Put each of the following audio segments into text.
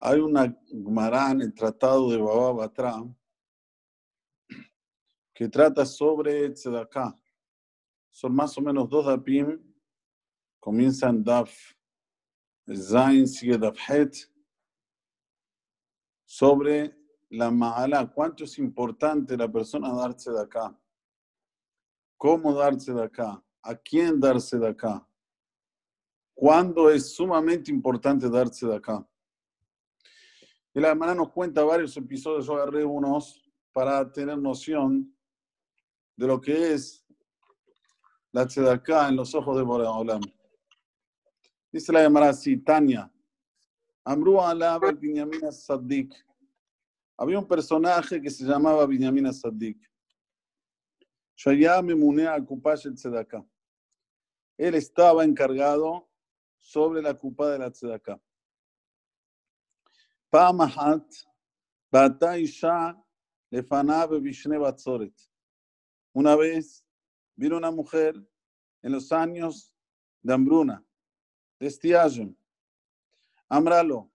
Hay una Gemara el Tratado de Baba Batra que trata sobre Tzedakah. Son más o menos dos dapim. Comienzan Daf Zain, sigue Daf Het. Sobre la Ma'ala, cuánto es importante la persona darse de acá. ¿Cómo darse de acá? ¿A quién darse de acá? ¿Cuándo es sumamente importante darse de acá? Y la hermana nos cuenta varios episodios, yo agarré unos para tener noción de lo que es la tzedaká en los ojos de Boreolam. Dice la llamada así, Tania, Amru Alab Binyamin Saddik. Había un personaje que se llamaba Binyamin Saddik. Shayam Munea Kupash el Tzedaká. Él estaba encargado sobre la cupa de la tzedaká. Pamahat, Bata Isha, Lefanab Vishne Batzoret. Una vez vino una mujer en los años de hambruna, de estiaje. Amralo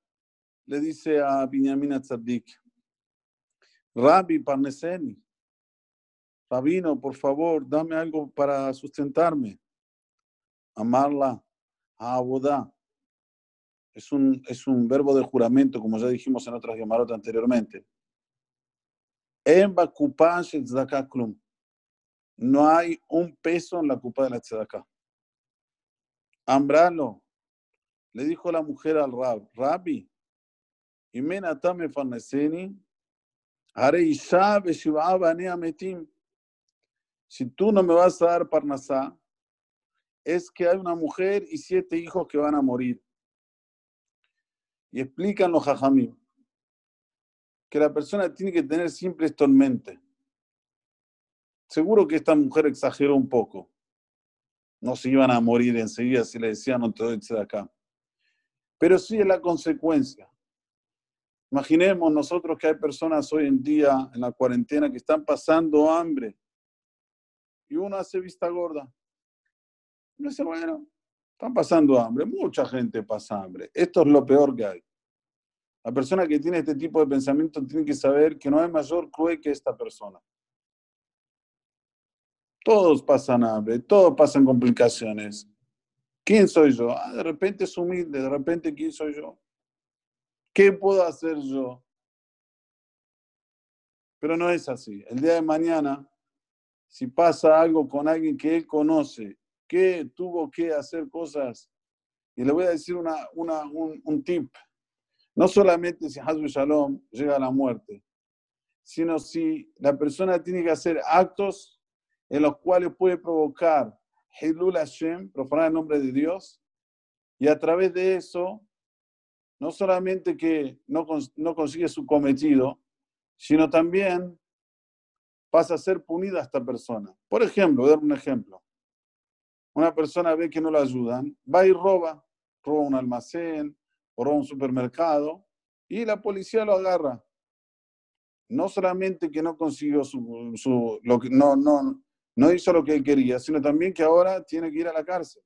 le dice a Binyamin Tzaddik, Rabbi Parneseni, Rabino, por favor, dame algo para sustentarme. Amarla, a Abodá. Es un, es un verbo de juramento, como ya dijimos en otras llamarotas anteriormente. En. No hay un peso en la culpa de la tzedakah. Ambralo, le dijo la mujer al rab, Rabbi, Imenatame farneseni, si tú no me vas a dar parnasá, es que hay una mujer y siete hijos que van a morir. Y explican los jajamim que la persona tiene que tener siempre esto en mente. Seguro que esta mujer exageró un poco. No se iban a morir enseguida si le decían no te doy de acá. Pero sí es la consecuencia. Imaginemos nosotros que hay personas hoy en día en la cuarentena que están pasando hambre y uno hace vista gorda. Y dice, bueno, están pasando hambre. Mucha gente pasa hambre. Esto es lo peor que hay. La persona que tiene este tipo de pensamiento tiene que saber que no hay mayor cruel que esta persona. Todos pasan hambre, todos pasan complicaciones. ¿Quién soy yo? Ah, de repente es humilde, de repente ¿quién soy yo? ¿Qué puedo hacer yo? Pero no es así. El día de mañana, si pasa algo con alguien que él conoce, que tuvo que hacer cosas, y le voy a decir una, una, un, tip, no solamente si Hazbu Shalom llega a la muerte, sino si la persona tiene que hacer actos en los cuales puede provocar Hilul Hashem, profanar el nombre de Dios, y a través de eso, no solamente que no, no consigue su cometido, sino también pasa a ser punida esta persona. Por ejemplo, voy a dar un ejemplo. Una persona ve que no la ayudan, va y roba, roba un almacén o roba un supermercado, y la policía lo agarra. No solamente que no consiguió su, su lo que, no, no, no hizo lo que él quería, sino también que ahora tiene que ir a la cárcel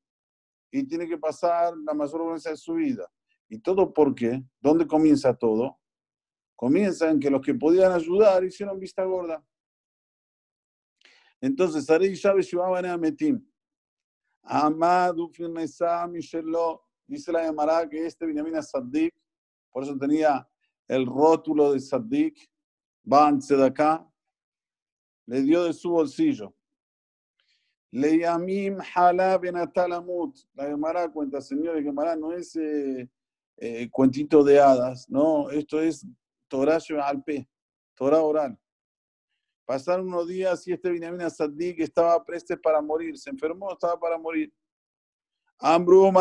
y tiene que pasar la mayor vergüenza de su vida. ¿Y todo porque ¿Dónde comienza todo? Comienza en que los que podían ayudar hicieron vista gorda. Entonces, Sarei Shabe a Metim. Amadu Mishelo, dice la llamará que este Benjamin Saddik, por eso tenía el rótulo de Saddik, Ban acá le dio de su bolsillo. Leyamim Hala Benatalamut. La Gemara cuenta, señores, Gemara no es eh, eh, cuentito de hadas, no, esto es Torah Alpe, Torah oral. Pasaron unos días y este Binyamin que estaba presto para morir, se enfermó, estaba para morir. Ambru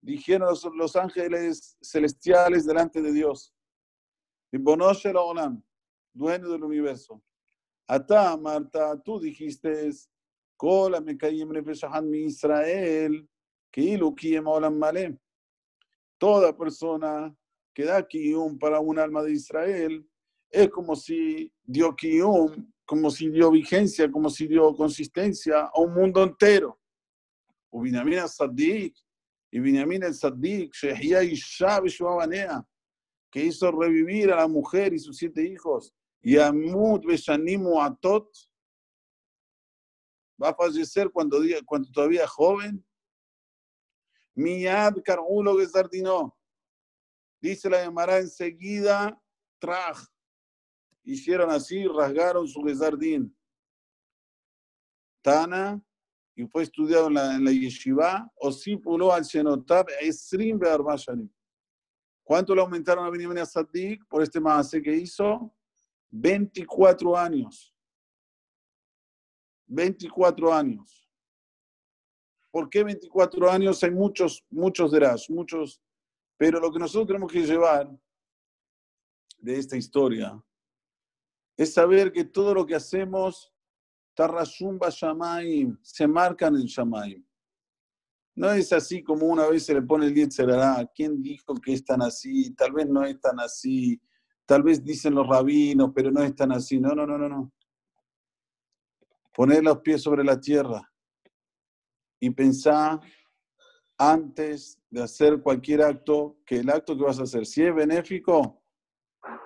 Dijeron los, los ángeles celestiales delante de Dios. Bonosh Olam, dueño del universo. Ata, Marta, tú dijiste, Kola me mi Israel, que Male. Toda persona que da Kiyum para un alma de Israel es como si dio Kiyum, como si dio vigencia, como si dio consistencia a un mundo entero. Ubinamina Sadik, Y Binyamin el Saddik, que hizo revivir a la mujer y sus siete hijos, y Amud Beshanimu Atot, va a fallecer cuando, cuando todavía joven. Miyad Karulo Gesardino, dice la llamará enseguida, Traj, hicieron así, rasgaron su Gesardín. Tana, y fue estudiado en la, en la yeshiva, o si puló al Shenotab, Esrim Be'arbashanim. ¿Cuánto le aumentaron a Benjamin Saddik por este maase que hizo? 24 años. 24 años. ¿Por qué 24 años? Hay muchos, muchos derás, muchos. Pero lo que nosotros tenemos que llevar de esta historia es saber que todo lo que hacemos Tarrashumba Shamaim, se marcan en Shamaim. No es así como una vez se le pone el Yetzerará. ¿Quién dijo que es tan así? Tal vez no es tan así. Tal vez dicen los rabinos, pero no es tan así. No, no, no, no, no. Poner los pies sobre la tierra y pensar antes de hacer cualquier acto que el acto que vas a hacer, si es benéfico,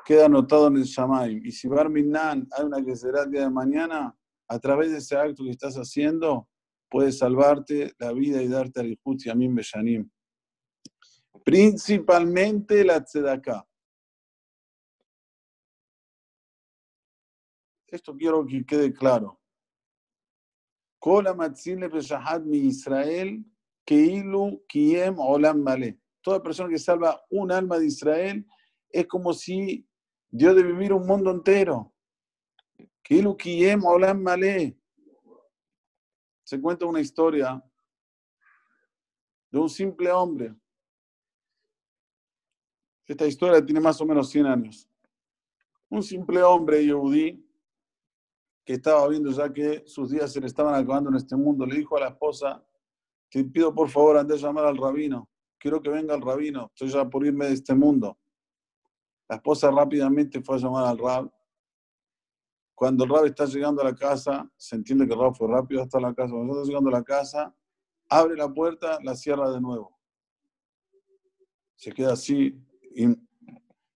queda anotado en el Shamaim. Y si Barminan hay una que será el día de mañana, a través de ese acto que estás haciendo, puedes salvarte la vida y darte al y Amin Beshanim. Principalmente la tzedakah. Esto quiero que quede claro. Israel, Keilu Kiem Olam. Toda persona que salva un alma de Israel es como si dio de vivir un mundo entero. Se cuenta una historia de un simple hombre. Esta historia tiene más o menos 100 años. Un simple hombre yehudí que estaba viendo ya que sus días se le estaban acabando en este mundo, le dijo a la esposa, te pido por favor antes de llamar al rabino, quiero que venga el rabino, estoy ya por irme de este mundo. La esposa rápidamente fue a llamar al rab cuando el rab está llegando a la casa, se entiende que el rab fue rápido hasta la casa. Cuando está llegando a la casa, abre la puerta, la cierra de nuevo. Se queda así,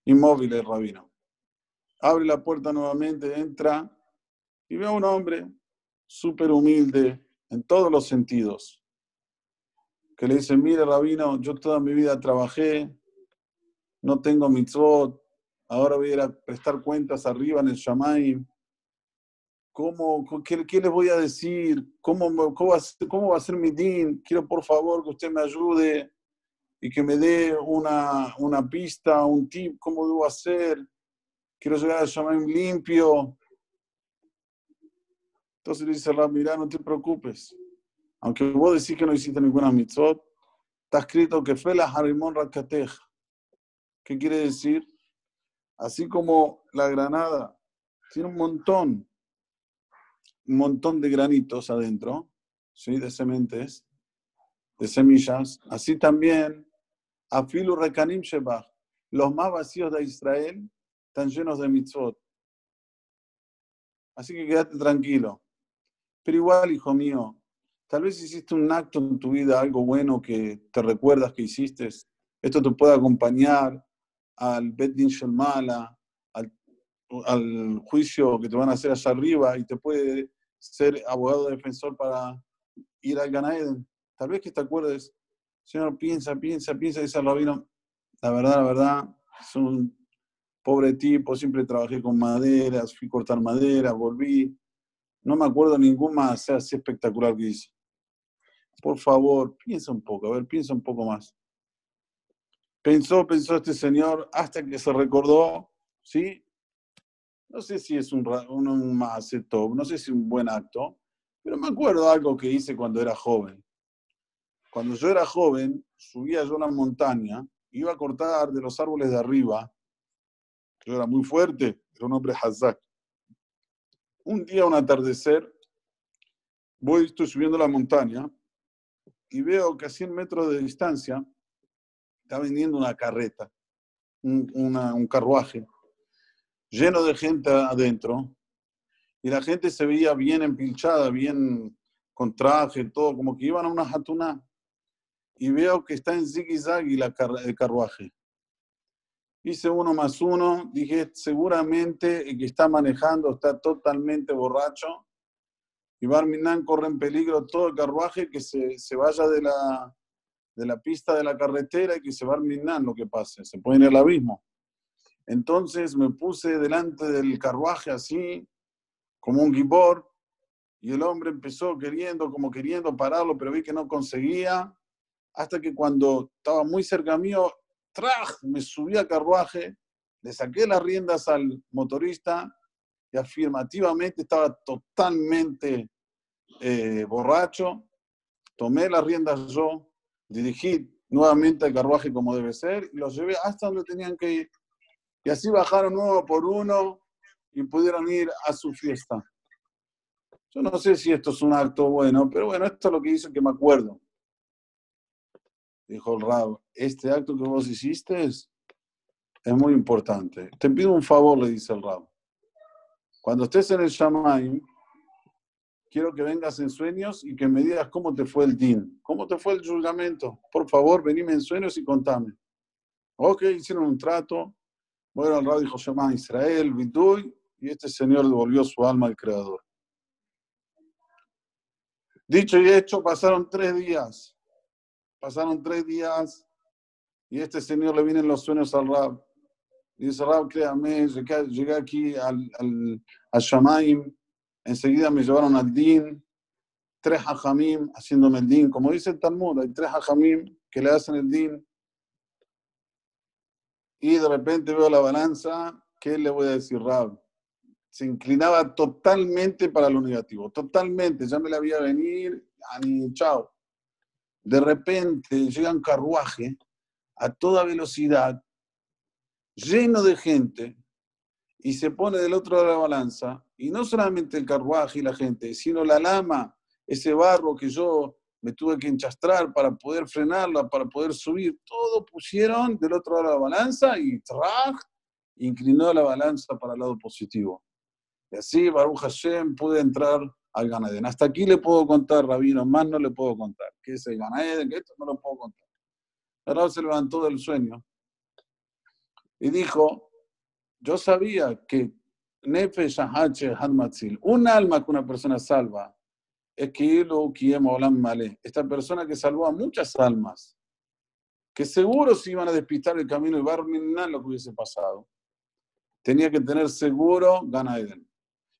inmóvil el rabino. Abre la puerta nuevamente, entra y ve a un hombre súper humilde en todos los sentidos. Que le dice, mire rabino, yo toda mi vida trabajé, no tengo mitzvot, ahora voy a ir a prestar cuentas arriba en el Shamaim ¿Cómo, qué, les voy a decir? ¿Cómo, va a ser, ¿Cómo va a ser mi din? Quiero por favor que usted me ayude y que me dé una, pista, un tip, cómo debo hacer. Quiero llegar a Shamaim limpio. Entonces le dice mira, no te preocupes. Aunque vos decís que no hiciste ninguna mitzvot, está escrito que fue la Harimon Rakatej. ¿Qué quiere decir? Así como la granada tiene un montón un montón de granitos adentro, ¿sí? de sementes, de semillas. Así también, Afilu Rekanim Shebach, los más vacíos de Israel están llenos de mitzvot. Así que quédate tranquilo. Pero igual, hijo mío, tal vez hiciste un acto en tu vida, algo bueno que te recuerdas que hiciste. Esto te puede acompañar al Bet Din Shelmala, al, al juicio que te van a hacer allá arriba y te puede ser abogado defensor para ir al Ganaeden. Tal vez que te acuerdes, Señor, piensa, piensa, piensa, dice el rabino, la verdad, la verdad, es un pobre tipo, siempre trabajé con maderas, fui a cortar madera, volví, no me acuerdo ningún más así espectacular que hice. Por favor, piensa un poco, a ver, piensa un poco más. Pensó, pensó este señor hasta que se recordó, ¿sí? No sé si es un, un, un top, no sé si un buen acto, pero me acuerdo algo que hice cuando era joven. Cuando yo era joven, subía yo a una montaña, iba a cortar de los árboles de arriba. Yo era muy fuerte, era un hombre hazak. Un día, un atardecer, voy, estoy subiendo la montaña y veo que a 100 metros de distancia está vendiendo una carreta, un, un carruaje lleno de gente adentro, y la gente se veía bien empilchada, bien con traje, todo, como que iban a una jatuna. y veo que está en zig-zag el carruaje. Hice uno más uno, dije, seguramente el que está manejando está totalmente borracho y Barminan corre en peligro todo el carruaje que se, se vaya de la, de la pista de la carretera y que se Barminan lo que pase, se puede ir al abismo. Entonces me puse delante del carruaje así, como un gibor, y el hombre empezó queriendo, como queriendo pararlo, pero vi que no conseguía, hasta que cuando estaba muy cerca mío, ¡traj! me subí al carruaje, le saqué las riendas al motorista y afirmativamente estaba totalmente eh, borracho, tomé las riendas yo, dirigí nuevamente el carruaje como debe ser y los llevé hasta donde tenían que ir. Y así bajaron uno por uno y pudieron ir a su fiesta. Yo no sé si esto es un acto bueno, pero bueno, esto es lo que hizo que me acuerdo. Dijo el Rab, este acto que vos hiciste es, muy importante. Te pido un favor, le dice el Rab. Cuando estés en el Shamaim, quiero que vengas en sueños y que me digas cómo te fue el din, cómo te fue el juramento. Por favor, venime en sueños y contame. Ok, hicieron un trato. Bueno, el Rab dijo, Shema Israel, Viduy, y este señor devolvió su alma al Creador. Dicho y hecho, pasaron tres días. Pasaron tres días y este señor le vienen los sueños al Rab. Y dice, Rab, créame, llegué aquí al, al, al Shamaim, enseguida me llevaron al Din, tres hajamim haciéndome el Din. Como dice el Talmud, hay tres hajamim que le hacen el Din. Y de repente veo la balanza, ¿qué le voy a decir, Rab? se inclinaba totalmente para lo negativo, totalmente, ya me la veía venir, ni chao. De repente llega un carruaje a toda velocidad, lleno de gente, y se pone del otro lado de la balanza, y no solamente el carruaje y la gente, sino la lama, ese barro que yo me tuve que enchastrar para poder frenarla, para poder subir, todo pusieron del otro lado de la balanza y ¡traj! inclinó la balanza para el lado positivo. Y así, Baruch Hashem, pude entrar al Ganaden. Hasta aquí le puedo contar, Rabino, más no le puedo contar. ¿Qué es el Ganaden? Que esto no lo puedo contar. El se levantó del sueño y dijo, yo sabía que Nefesh Hadmatzil, un alma que una persona salva, es que esta persona que salvó a muchas almas, que seguro se iban a despistar el camino y va a lo que hubiese pasado. Tenía que tener seguro Ganaden.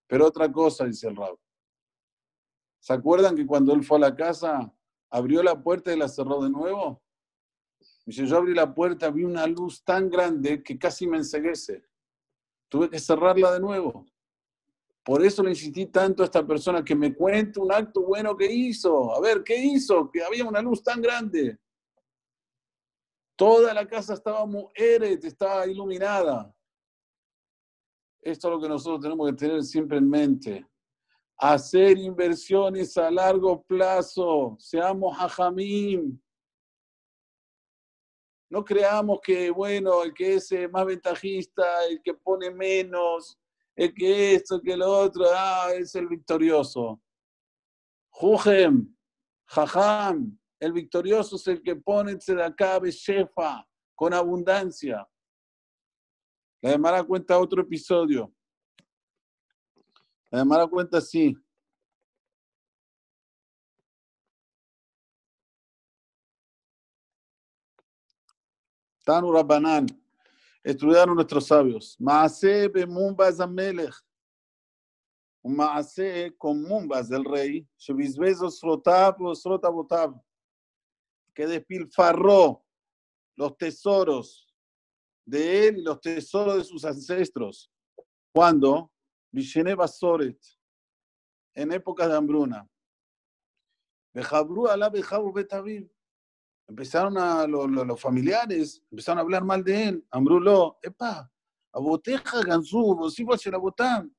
Pero otra cosa, dice el Rab. ¿Se acuerdan que cuando él fue a la casa, abrió la puerta y la cerró de nuevo? Dice, yo abrí la puerta, vi una luz tan grande que casi me enseguece. Tuve que cerrarla de nuevo. Por eso le insistí tanto a esta persona que me cuente un acto bueno que hizo. A ver, ¿qué hizo? Que había una luz tan grande. Toda la casa estaba muy estaba iluminada. Esto es lo que nosotros tenemos que tener siempre en mente. Hacer inversiones a largo plazo. Seamos hajamim. No creamos que, bueno, el que es eh, más ventajista, el que pone menos, el que esto, que lo otro, ah, es el victorioso. Jujem, jajam, el victorioso es el que pone acá, shefa, con abundancia. La Gemara cuenta otro episodio. La Gemara cuenta así. Tanu Rabbanan. Estudiaron nuestros sabios. Maase bemumbas amelech. Un maase con mumbas del rey. Shebizbezo srotab o srotabotab. Que despilfarró los tesoros de él y los tesoros de sus ancestros. Cuando Vishene Basoret, en épocas de hambruna, Empezaron a los, familiares, empezaron a hablar mal de él. Ambrulo, epa, aboteja ganzú, la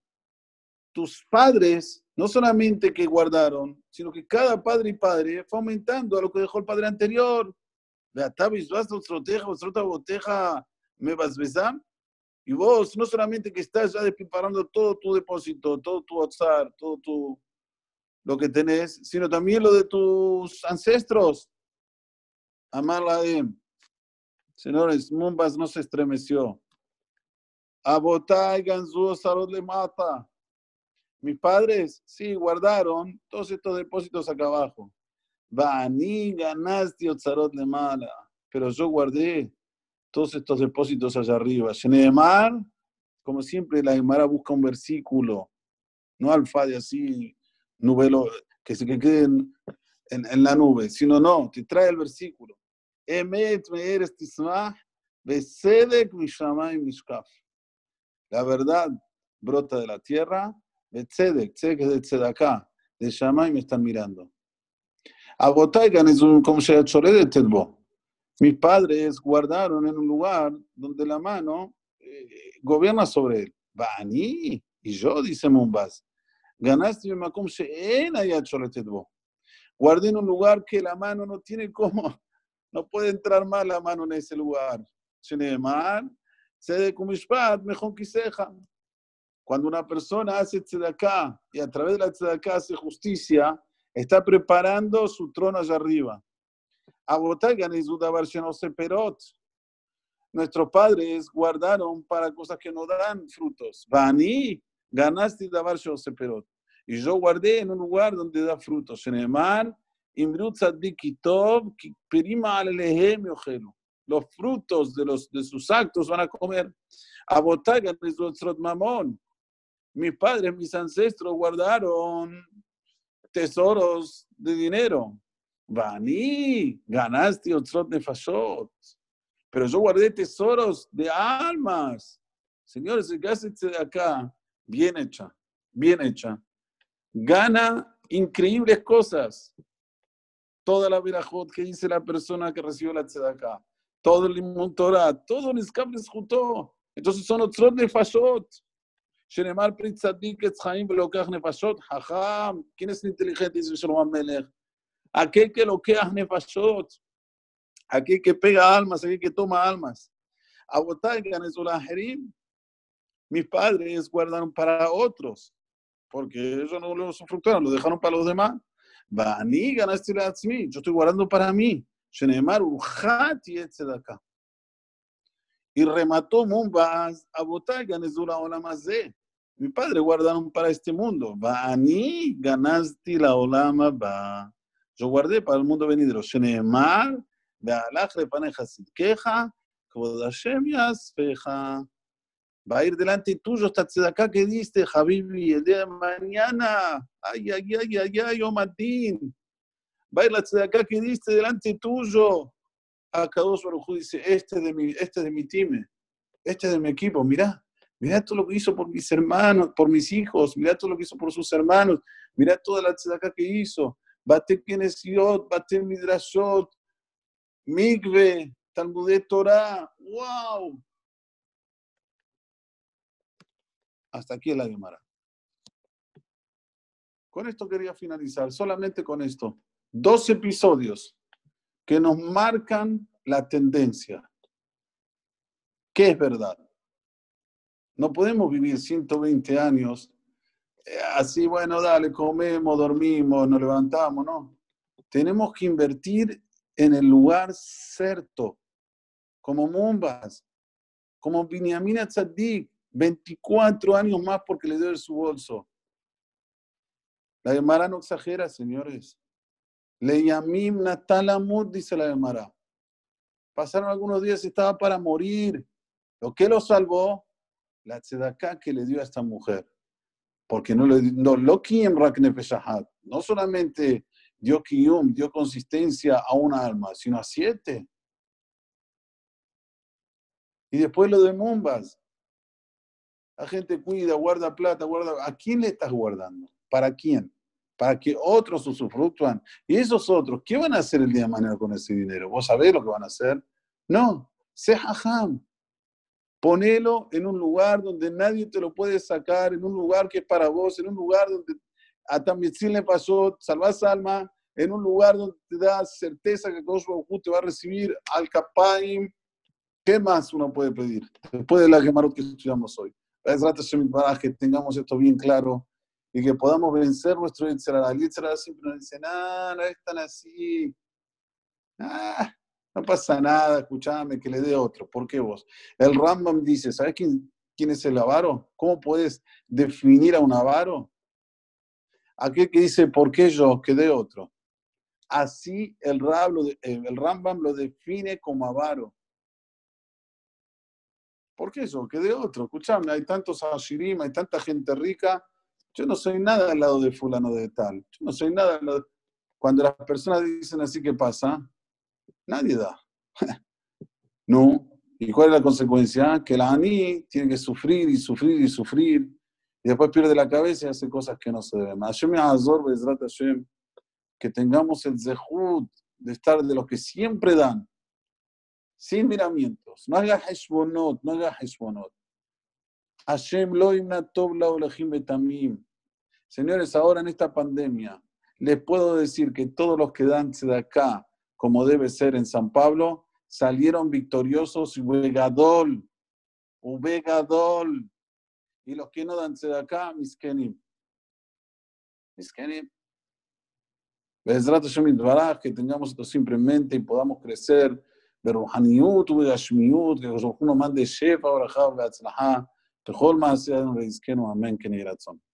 Tus padres, no solamente que guardaron, sino que cada padre y padre fue aumentando a lo que dejó el padre anterior. Me vas besar. Y vos no solamente que estás ya preparando todo tu depósito, todo tu WhatsApp, todo tu, lo que tenés, sino también lo de tus ancestros. Amar Laem. Señores, Mumbas no se estremeció. Abotay Ganzú Sarot le mata. Mis padres, sí, guardaron todos estos depósitos acá abajo. Bani le mala. Pero yo guardé todos estos depósitos allá arriba. Shenemar, como siempre, la Gemara busca un versículo, no alfade así, nubelo, que se quede en, la nube, sino no, te trae el versículo. Emet me'eres tismah, besedek mishamay mishkaf. La verdad brota de la tierra, betzedek, tzedek es de tzedaká, de Shamay me están mirando. Un como se de Tedbo. Mis padres guardaron en un lugar donde la mano eh, gobierna sobre él. Bani, y yo, dice Mumbas, ganaste makom she'en ayat Tedbo. Guardé en un lugar que la mano no tiene cómo, no puede entrar más la mano en ese lugar. mejor Cuando una persona hace tzedaká y a través de la tzedaká hace justicia, está preparando su trono allá arriba. Nuestros padres guardaron para cosas que no dan frutos. Vani, ganaste perot y yo guardé en un lugar donde da frutos. Los frutos de, los, de sus actos van a comer. mamón. Mis padres, mis ancestros guardaron tesoros de dinero. Vaní, ganaste otzrot nefashot. Pero yo guardé tesoros de almas. Señores, el de acá, bien hecha, bien hecha gana increíbles cosas. Toda la virajot que dice la persona que recibió la tzedakah, todo el limón todo el escape juntó. Entonces son otros nefashot. Pritzadik et chaim velokach nefashot. Hacham. ¿Quién es el inteligente? Dice Shalom Melech. Aquel que loquea nefashot. Aquel que pega almas, aquel que toma almas. Mis padres guardaron para otros porque ellos no lo usufructuaron, lo dejaron para los demás. Bani ganaste la yo estoy guardando para mí. Shenemar y acá. Y remató Mumbas a botar ganezura ola más de. Mi padre guardaron para este mundo. Bani ganaste la olama ba. Yo guardé para el mundo venidero. Shenemar, Bealach le paneja queja, como Hashem yasfeja va a ir delante tuyo esta acá que diste, Javibi, el día de mañana. Ay, ay, ay, ay, ay, Omatín. Va a ir la acá que diste delante tuyo. Acá dos dice, este de mi, este de mi time, este de mi equipo, mirá, mirá todo lo que hizo por mis hermanos, por mis hijos, mirá todo lo que hizo por sus hermanos, mirá toda la acá que hizo. Bate Kenesiot, Bate Midrashot, Migve, Talmudé Torah, wow, Hasta aquí la Gemara. Con esto quería finalizar, solamente con esto. Dos episodios que nos marcan la tendencia. ¿Qué es verdad? No podemos vivir 120 años eh, así, bueno, dale, comemos, dormimos, nos levantamos, no. Tenemos que invertir en el lugar cierto, como Mumbas, como Binyamin Tzadik, 24 años más porque le dio su bolso. La Gemara no exagera, señores. Le yamim natalamut, dice la Gemara. Pasaron algunos días y estaba para morir. Lo que lo salvó, la tzedaká que le dio a esta mujer. Porque no le no, lo no solamente dio kiyum, dio consistencia a una alma, sino a siete. Y después lo de Mumbas, la gente cuida, guarda plata, guarda. ¿A quién le estás guardando? ¿Para quién? Para que otros usufructúan. Y esos otros, ¿qué van a hacer el día de mañana con ese dinero? ¿Vos sabés lo que van a hacer? No, sé hajam. Ponelo en un lugar donde nadie te lo puede sacar, en un lugar que es para vos, en un lugar donde a también le pasó, salvás alma, en un lugar donde te da certeza que Dios te va a recibir al Kapaim. ¿Qué más uno puede pedir? Después de la Gemarot que estudiamos hoy que tengamos esto bien claro y que podamos vencer nuestro Yetzirah. El Yetzirah siempre nos dice, no, no es tan así. Ah, No pasa nada, escúchame, que le dé otro. ¿Por qué vos? El Rambam dice, ¿sabes quién, es el avaro? ¿Cómo puedes definir a un avaro? Aquel que dice, ¿por qué yo? Que dé otro. Así el Rambam lo define como avaro. ¿Por qué yo? Que de otro. Escuchame, hay tantos ashirim, hay tanta gente rica. Yo no soy nada al lado de fulano de tal. Yo no soy nada al lado Cuando las personas dicen así, ¿qué pasa? Nadie da. no. ¿Y cuál es la consecuencia? Que la Ani tiene que sufrir y sufrir y sufrir. Y después pierde la cabeza y hace cosas que no se deben. Hashem Azor, Hashem, que tengamos el zehut de estar de los que siempre dan, sin miramientos. No haga heshbonot, no haga heshbonot. Hashem lo betamim. Señores, ahora en esta pandemia, les puedo decir que todos los que dan de acá, como debe ser en San Pablo, salieron victoriosos y Ubegadol, Ubegadol. Y los que no dan de acá, miskenim. Miskenim. que tengamos esto simplemente y podamos crecer ברוחניות ובגשמיות, כדי שאנחנו נאמר לשפע ורחב והצלחה לכל מעשינו ויזכנו אמן כן רצון.